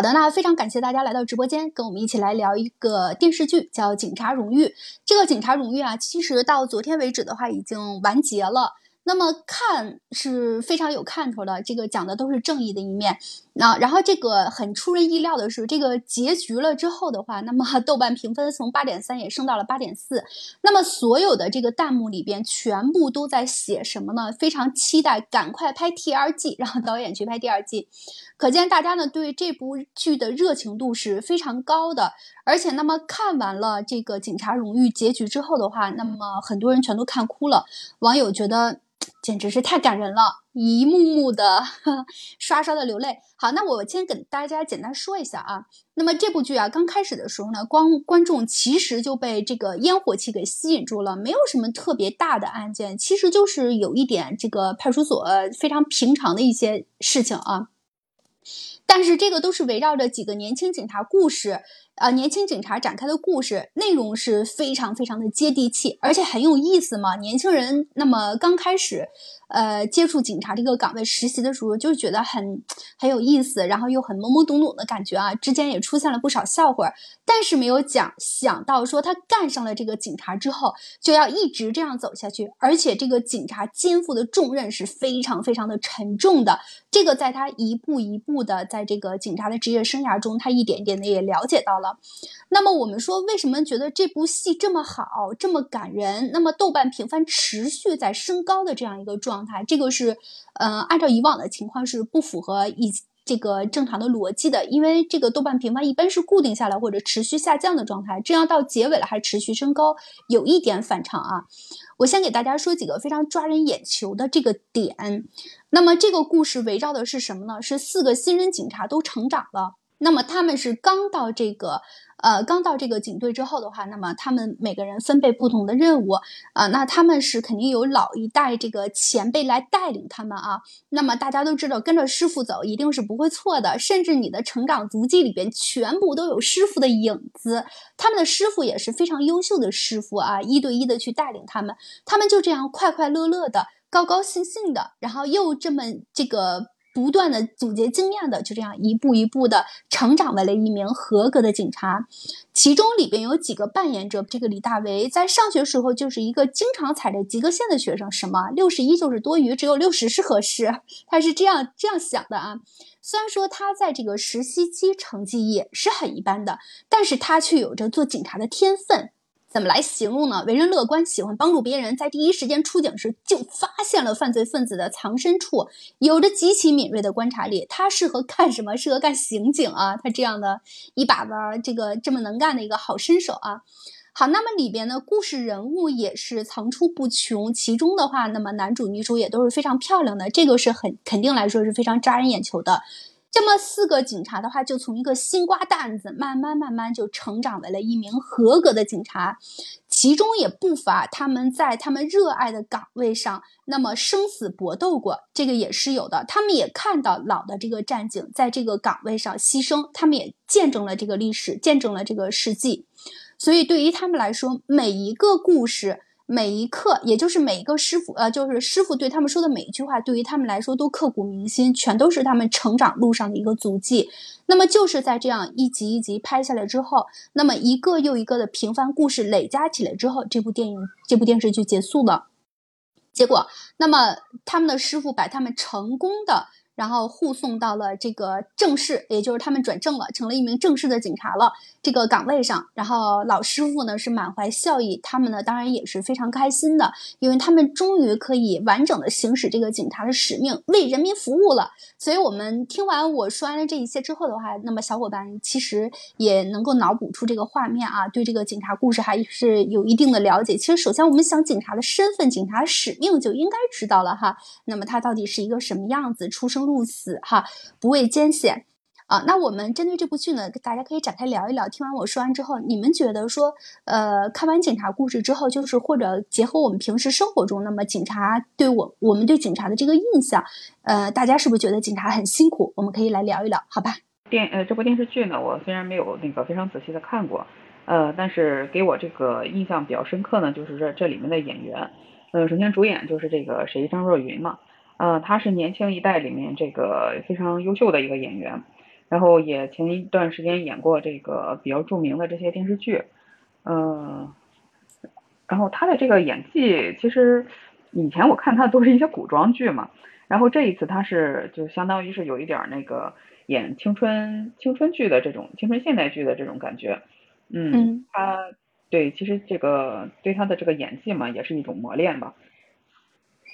好的，那非常感谢大家来到直播间，跟我们一起来聊一个电视剧，叫《警察荣誉》。这个《警察荣誉》啊，其实到昨天为止的话，已经完结了。那么看是非常有看头的，这个讲的都是正义的一面。那然后这个很出人意料的是，这个结局了之后的话，那么豆瓣评分从八点三也升到了八点四。那么所有的这个弹幕里边全部都在写什么呢？非常期待，赶快拍第二季，让导演去拍第二季。可见大家呢对这部剧的热情度是非常高的。而且那么看完了这个《警察荣誉》结局之后的话，那么很多人全都看哭了，网友觉得。简直是太感人了，一幕幕的 刷刷的流泪。好，那我先给大家简单说一下啊。那么这部剧啊，刚开始的时候呢，光观众其实就被这个烟火气给吸引住了，没有什么特别大的案件，其实就是有一点这个派出所非常平常的一些事情啊。但是这个都是围绕着几个年轻警察故事。啊，年轻警察展开的故事内容是非常非常的接地气，而且很有意思嘛。年轻人那么刚开始，呃，接触警察这个岗位实习的时候，就觉得很很有意思，然后又很懵懵懂懂的感觉啊。之间也出现了不少笑话，但是没有讲想到说他干上了这个警察之后，就要一直这样走下去，而且这个警察肩负的重任是非常非常的沉重的。这个在他一步一步的在这个警察的职业生涯中，他一点点的也了解到了。那么我们说，为什么觉得这部戏这么好，这么感人？那么豆瓣评分持续在升高的这样一个状态，这个是，呃，按照以往的情况是不符合以这个正常的逻辑的，因为这个豆瓣评分一般是固定下来或者持续下降的状态，这样到结尾了还持续升高，有一点反常啊。我先给大家说几个非常抓人眼球的这个点。那么这个故事围绕的是什么呢？是四个新人警察都成长了。那么他们是刚到这个，呃，刚到这个警队之后的话，那么他们每个人分配不同的任务啊，那他们是肯定有老一代这个前辈来带领他们啊。那么大家都知道，跟着师傅走一定是不会错的，甚至你的成长足迹里边全部都有师傅的影子。他们的师傅也是非常优秀的师傅啊，一对一的去带领他们，他们就这样快快乐乐的、高高兴兴的，然后又这么这个。不断的总结经验的，就这样一步一步的成长为了一名合格的警察。其中里边有几个扮演者，这个李大为在上学时候就是一个经常踩着及格线的学生。什么六十一就是多余，只有六十是合适。他是这样这样想的啊。虽然说他在这个实习期成绩也是很一般的，但是他却有着做警察的天分。怎么来形容呢？为人乐观，喜欢帮助别人，在第一时间出警时就发现了犯罪分子的藏身处，有着极其敏锐的观察力。他适合干什么？适合干刑警啊！他这样的一把子这个这么能干的一个好身手啊！好，那么里边的故事人物也是层出不穷，其中的话，那么男主女主也都是非常漂亮的，这个是很肯定来说是非常扎人眼球的。这么四个警察的话，就从一个新瓜蛋子慢慢慢慢就成长为了一名合格的警察，其中也不乏他们在他们热爱的岗位上，那么生死搏斗过，这个也是有的。他们也看到老的这个战警在这个岗位上牺牲，他们也见证了这个历史，见证了这个事迹，所以对于他们来说，每一个故事。每一刻，也就是每一个师傅，呃，就是师傅对他们说的每一句话，对于他们来说都刻骨铭心，全都是他们成长路上的一个足迹。那么就是在这样一集一集拍下来之后，那么一个又一个的平凡故事累加起来之后，这部电影、这部电视剧结束了。结果，那么他们的师傅把他们成功的。然后护送到了这个正式，也就是他们转正了，成了一名正式的警察了。这个岗位上，然后老师傅呢是满怀笑意，他们呢当然也是非常开心的，因为他们终于可以完整的行使这个警察的使命，为人民服务了。所以，我们听完我说完了这一切之后的话，那么小伙伴其实也能够脑补出这个画面啊，对这个警察故事还是有一定的了解。其实，首先我们想警察的身份、警察使命就应该知道了哈。那么他到底是一个什么样子？出生。入死哈，不畏艰险啊！那我们针对这部剧呢，大家可以展开聊一聊。听完我说完之后，你们觉得说，呃，看完警察故事之后，就是或者结合我们平时生活中，那么警察对我我们对警察的这个印象，呃，大家是不是觉得警察很辛苦？我们可以来聊一聊，好吧？电呃，这部电视剧呢，我虽然没有那个非常仔细的看过，呃，但是给我这个印象比较深刻呢，就是这这里面的演员，呃，首先主演就是这个谁张若昀嘛。呃，他是年轻一代里面这个非常优秀的一个演员，然后也前一段时间演过这个比较著名的这些电视剧，嗯，然后他的这个演技其实以前我看他都是一些古装剧嘛，然后这一次他是就相当于是有一点那个演青春青春剧的这种青春现代剧的这种感觉，嗯，他对其实这个对他的这个演技嘛也是一种磨练吧。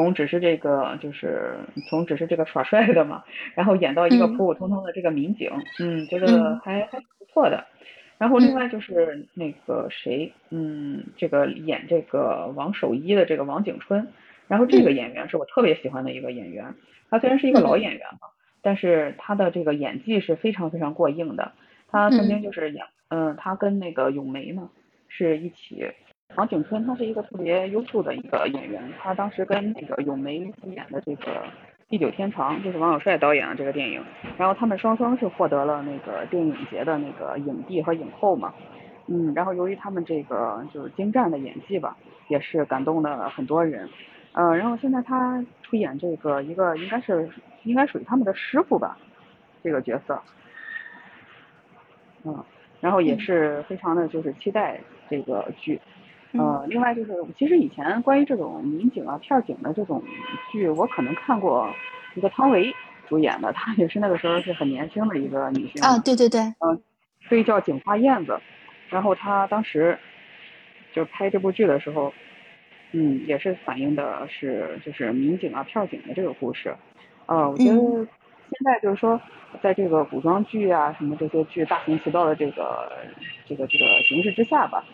从只是这个，就是从只是这个耍帅的嘛，然后演到一个普普通通的这个民警，嗯，觉得还还不错的。然后另外就是那个谁，嗯，这个演这个王守一的这个王景春，然后这个演员是我特别喜欢的一个演员。他虽然是一个老演员嘛，但是他的这个演技是非常非常过硬的。他曾经就是演，嗯，他跟那个咏梅呢是一起。王景春他是一个特别优秀的一个演员，他当时跟那个咏梅演的这个《地久天长》，就是王小帅导演的这个电影，然后他们双双是获得了那个电影节的那个影帝和影后嘛，嗯，然后由于他们这个就是精湛的演技吧，也是感动了很多人，呃，然后现在他出演这个一个应该是应该属于他们的师傅吧，这个角色，嗯，然后也是非常的就是期待这个剧。呃，另外就是，其实以前关于这种民警啊、片警的这种剧，我可能看过一个汤唯主演的，她也是那个时候是很年轻的一个女性啊，对对对，嗯，所以叫《警花燕子》，然后她当时就拍这部剧的时候，嗯，也是反映的是就是民警啊、片警的这个故事，呃，我觉得现在就是说，在这个古装剧啊什么这些剧大行其道的这个这个这个形式之下吧。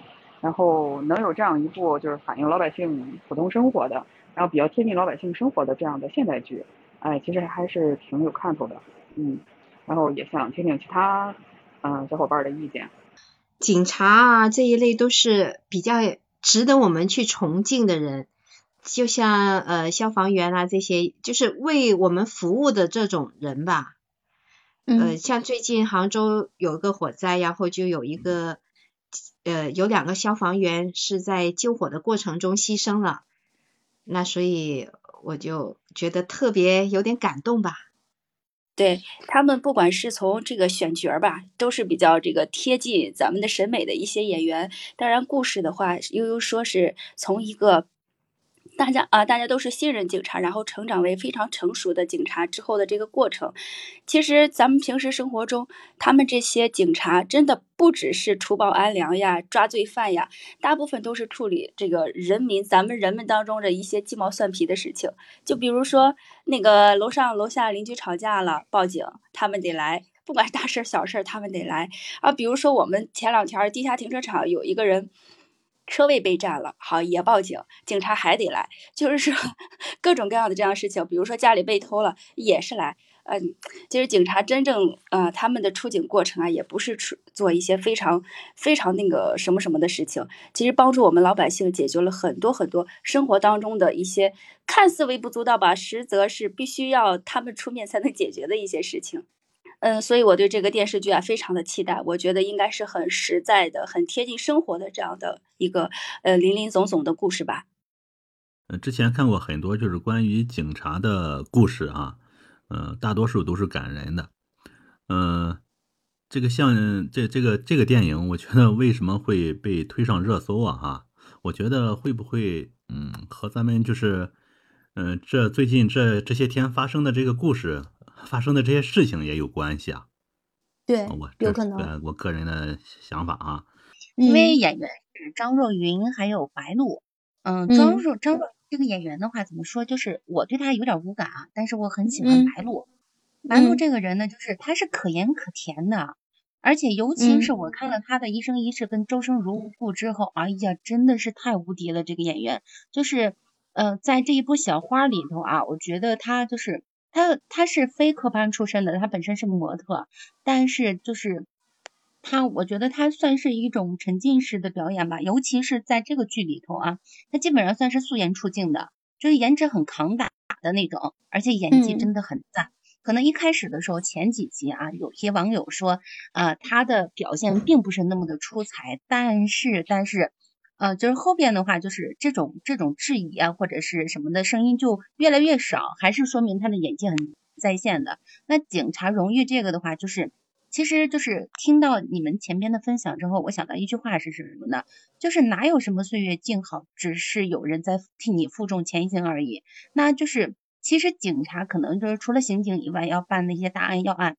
然后能有这样一部就是反映老百姓普通生活的，然后比较贴近老百姓生活的这样的现代剧，哎，其实还是挺有看头的，嗯，然后也想听听其他嗯小伙伴的意见。警察啊这一类都是比较值得我们去崇敬的人，就像呃消防员啊这些，就是为我们服务的这种人吧。呃，像最近杭州有一个火灾，然后就有一个。呃，有两个消防员是在救火的过程中牺牲了，那所以我就觉得特别有点感动吧。对他们，不管是从这个选角吧，都是比较这个贴近咱们的审美的一些演员。当然，故事的话，悠悠说是从一个。大家啊，大家都是信任警察，然后成长为非常成熟的警察之后的这个过程，其实咱们平时生活中，他们这些警察真的不只是除暴安良呀、抓罪犯呀，大部分都是处理这个人民、咱们人们当中的一些鸡毛蒜皮的事情。就比如说那个楼上楼下邻居吵架了，报警，他们得来，不管大事小事，他们得来。啊，比如说我们前两天地下停车场有一个人。车位被占了，好也报警，警察还得来，就是说 各种各样的这样事情，比如说家里被偷了也是来，嗯，其实警察真正呃他们的出警过程啊，也不是出做一些非常非常那个什么什么的事情，其实帮助我们老百姓解决了很多很多生活当中的一些看似微不足道吧，实则是必须要他们出面才能解决的一些事情。嗯，所以我对这个电视剧啊非常的期待，我觉得应该是很实在的、很贴近生活的这样的一个呃林林总总的故事吧。呃，之前看过很多就是关于警察的故事啊，嗯，大多数都是感人的。嗯，这个像这这个这个电影，我觉得为什么会被推上热搜啊？哈，我觉得会不会嗯和咱们就是嗯这最近这这些天发生的这个故事。发生的这些事情也有关系啊，对，我有可能，我个人的想法啊，因为演员是张若昀还有白鹿，嗯，张若张若这个演员的话怎么说，就是我对他有点无感啊，但是我很喜欢白鹿，白鹿这个人呢，就是他是可盐可甜的，而且尤其是我看了他的一生一世跟周生如故之后，哎呀，真的是太无敌了，这个演员，就是呃，在这一部小花里头啊，我觉得他就是。他他是非科班出身的，他本身是个模特，但是就是他，我觉得他算是一种沉浸式的表演吧，尤其是在这个剧里头啊，他基本上算是素颜出镜的，就是颜值很扛打的那种，而且演技真的很赞。可能一开始的时候前几集啊，有些网友说啊，他的表现并不是那么的出彩，但是但是。呃，就是后边的话，就是这种这种质疑啊，或者是什么的声音就越来越少，还是说明他的演技很在线的。那警察荣誉这个的话，就是其实就是听到你们前边的分享之后，我想到一句话是什么呢？就是哪有什么岁月静好，只是有人在替你负重前行而已。那就是其实警察可能就是除了刑警以外，要办那些大案要案。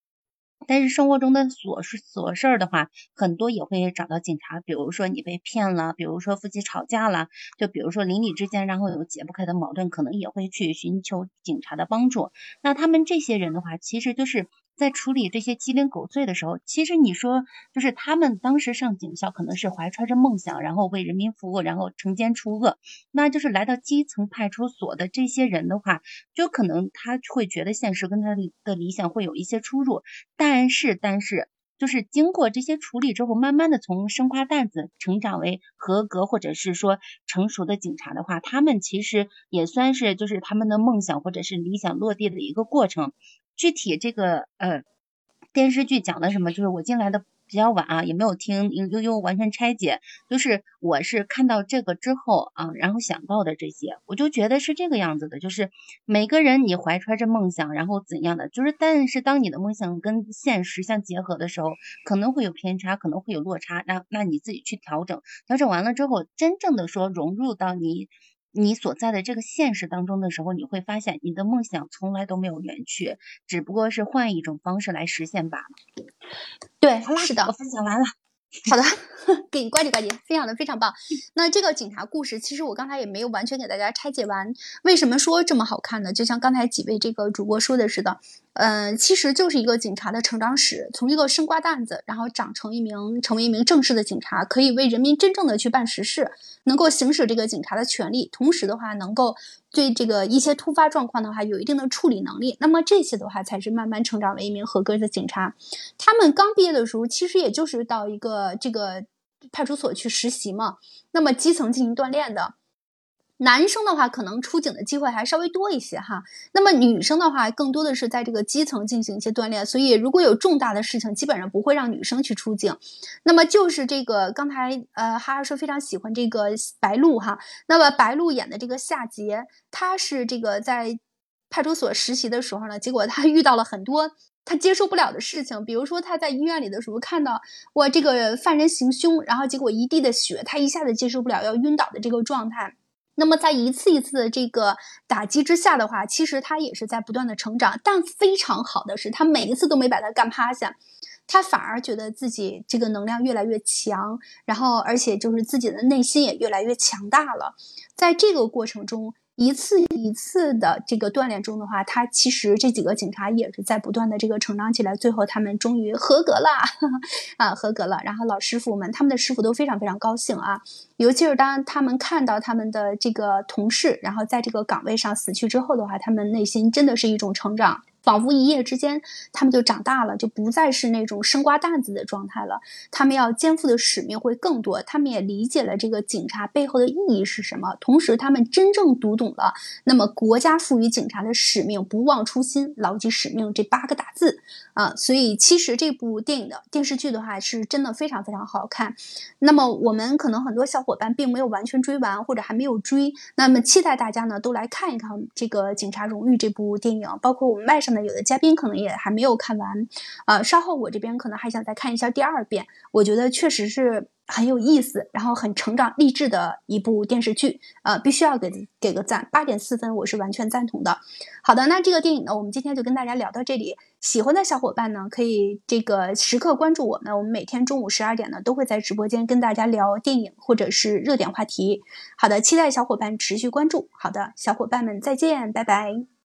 但是生活中的琐事琐事儿的话，很多也会找到警察。比如说你被骗了，比如说夫妻吵架了，就比如说邻里之间然后有解不开的矛盾，可能也会去寻求警察的帮助。那他们这些人的话，其实就是在处理这些鸡零狗碎的时候，其实你说就是他们当时上警校可能是怀揣着梦想，然后为人民服务，然后惩奸除恶。那就是来到基层派出所的这些人的话，就可能他会觉得现实跟他的理想会有一些出入。但是，但是，就是经过这些处理之后，慢慢的从生瓜蛋子成长为合格或者是说成熟的警察的话，他们其实也算是就是他们的梦想或者是理想落地的一个过程。具体这个呃电视剧讲的什么，就是我进来的。比较晚啊，也没有听悠悠完全拆解，就是我是看到这个之后啊，然后想到的这些，我就觉得是这个样子的，就是每个人你怀揣着梦想，然后怎样的，就是但是当你的梦想跟现实相结合的时候，可能会有偏差，可能会有落差，那那你自己去调整，调整完了之后，真正的说融入到你。你所在的这个现实当中的时候，你会发现你的梦想从来都没有远去，只不过是换一种方式来实现罢了。对，好啦，是的，我分享完了。好的，给你呱唧呱唧，分享的非常棒。那这个警察故事，其实我刚才也没有完全给大家拆解完。为什么说这么好看呢？就像刚才几位这个主播说的似的，嗯，其实就是一个警察的成长史，从一个生瓜蛋子，然后长成一名成为一名正式的警察，可以为人民真正的去办实事，能够行使这个警察的权利，同时的话能够。对这个一些突发状况的话，有一定的处理能力。那么这些的话，才是慢慢成长为一名合格的警察。他们刚毕业的时候，其实也就是到一个这个派出所去实习嘛。那么基层进行锻炼的。男生的话，可能出警的机会还稍微多一些哈。那么女生的话，更多的是在这个基层进行一些锻炼。所以，如果有重大的事情，基本上不会让女生去出警。那么就是这个刚才呃，哈哈说非常喜欢这个白鹿哈。那么白鹿演的这个夏杰，他是这个在派出所实习的时候呢，结果他遇到了很多 他接受不了的事情。比如说他在医院里的时候，看到哇这个犯人行凶，然后结果一地的血，他一下子接受不了，要晕倒的这个状态。那么在一次一次的这个打击之下的话，其实他也是在不断的成长。但非常好的是，他每一次都没把他干趴下，他反而觉得自己这个能量越来越强，然后而且就是自己的内心也越来越强大了。在这个过程中。一次一次的这个锻炼中的话，他其实这几个警察也是在不断的这个成长起来，最后他们终于合格了 啊，合格了。然后老师傅们，他们的师傅都非常非常高兴啊，尤其是当他们看到他们的这个同事，然后在这个岗位上死去之后的话，他们内心真的是一种成长。仿佛一夜之间，他们就长大了，就不再是那种生瓜蛋子的状态了。他们要肩负的使命会更多，他们也理解了这个警察背后的意义是什么。同时，他们真正读懂了那么国家赋予警察的使命“不忘初心，牢记使命”这八个大字啊。所以，其实这部电影的电视剧的话，是真的非常非常好看。那么，我们可能很多小伙伴并没有完全追完，或者还没有追，那么期待大家呢都来看一看这个《警察荣誉》这部电影，包括我们麦上。有的嘉宾可能也还没有看完，呃，稍后我这边可能还想再看一下第二遍。我觉得确实是很有意思，然后很成长励志的一部电视剧，呃，必须要给给个赞，八点四分，我是完全赞同的。好的，那这个电影呢，我们今天就跟大家聊到这里。喜欢的小伙伴呢，可以这个时刻关注我们，我们每天中午十二点呢，都会在直播间跟大家聊电影或者是热点话题。好的，期待小伙伴持续关注。好的，小伙伴们再见，拜拜。